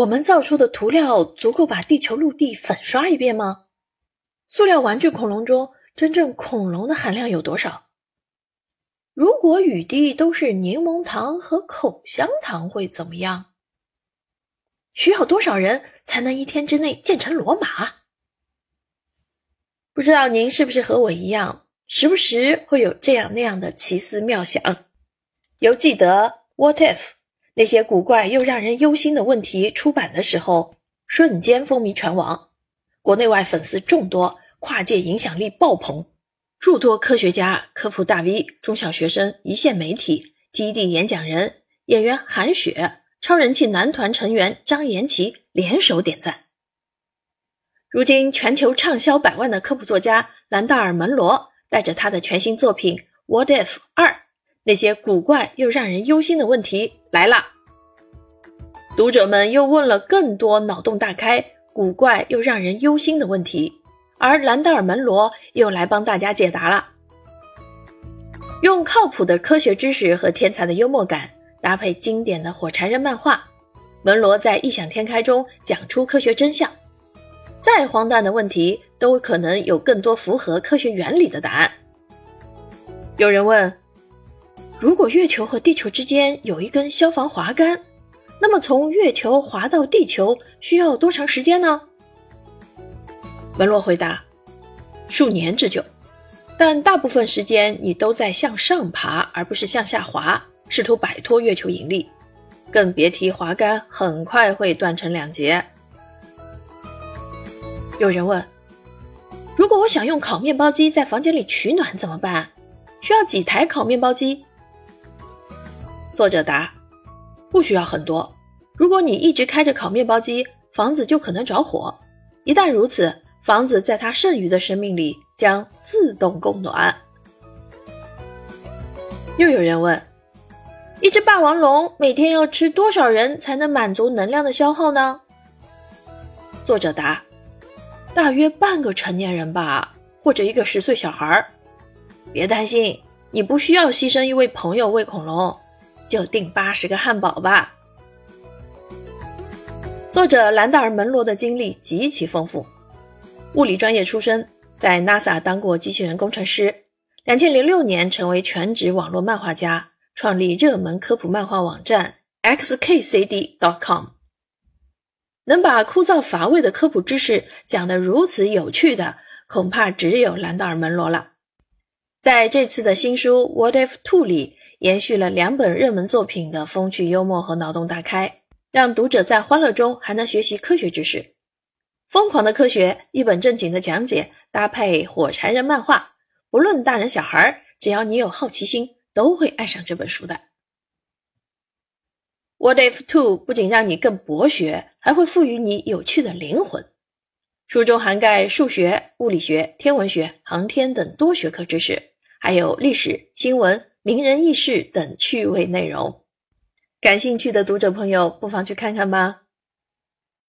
我们造出的涂料足够把地球陆地粉刷一遍吗？塑料玩具恐龙中真正恐龙的含量有多少？如果雨滴都是柠檬糖和口香糖会怎么样？需要多少人才能一天之内建成罗马？不知道您是不是和我一样，时不时会有这样那样的奇思妙想？犹记得 “What if” 那些古怪又让人忧心的问题出版的时候，瞬间风靡全网，国内外粉丝众多，跨界影响力爆棚。诸多科学家、科普大 V、中小学生、一线媒体、TED 演讲人、演员韩雪、超人气男团成员张延琪联手点赞。如今，全球畅销百万的科普作家兰达尔·门罗带着他的全新作品《What If 二》，那些古怪又让人忧心的问题来啦！读者们又问了更多脑洞大开、古怪又让人忧心的问题。而兰德尔·门罗又来帮大家解答了，用靠谱的科学知识和天才的幽默感搭配经典的火柴人漫画，门罗在异想天开中讲出科学真相。再荒诞的问题都可能有更多符合科学原理的答案。有人问：如果月球和地球之间有一根消防滑杆，那么从月球滑到地球需要多长时间呢？门罗回答：“数年之久，但大部分时间你都在向上爬，而不是向下滑，试图摆脱月球引力，更别提滑杆很快会断成两截。”有人问：“如果我想用烤面包机在房间里取暖怎么办？需要几台烤面包机？”作者答：“不需要很多。如果你一直开着烤面包机，房子就可能着火。一旦如此，房子在它剩余的生命里将自动供暖。又有人问：一只霸王龙每天要吃多少人才能满足能量的消耗呢？作者答：大约半个成年人吧，或者一个十岁小孩儿。别担心，你不需要牺牲一位朋友喂恐龙，就订八十个汉堡吧。作者兰达尔·门罗的经历极其丰富。物理专业出身，在 NASA 当过机器人工程师。两千零六年成为全职网络漫画家，创立热门科普漫画网站 xkcd.com。能把枯燥乏味的科普知识讲得如此有趣的，恐怕只有兰道尔·门罗了。在这次的新书《What If Two》里，延续了两本热门作品的风趣幽默和脑洞大开，让读者在欢乐中还能学习科学知识。疯狂的科学，一本正经的讲解，搭配火柴人漫画，不论大人小孩，只要你有好奇心，都会爱上这本书的。What if two 不仅让你更博学，还会赋予你有趣的灵魂。书中涵盖数学、物理学、天文学、航天等多学科知识，还有历史、新闻、名人轶事等趣味内容。感兴趣的读者朋友，不妨去看看吧。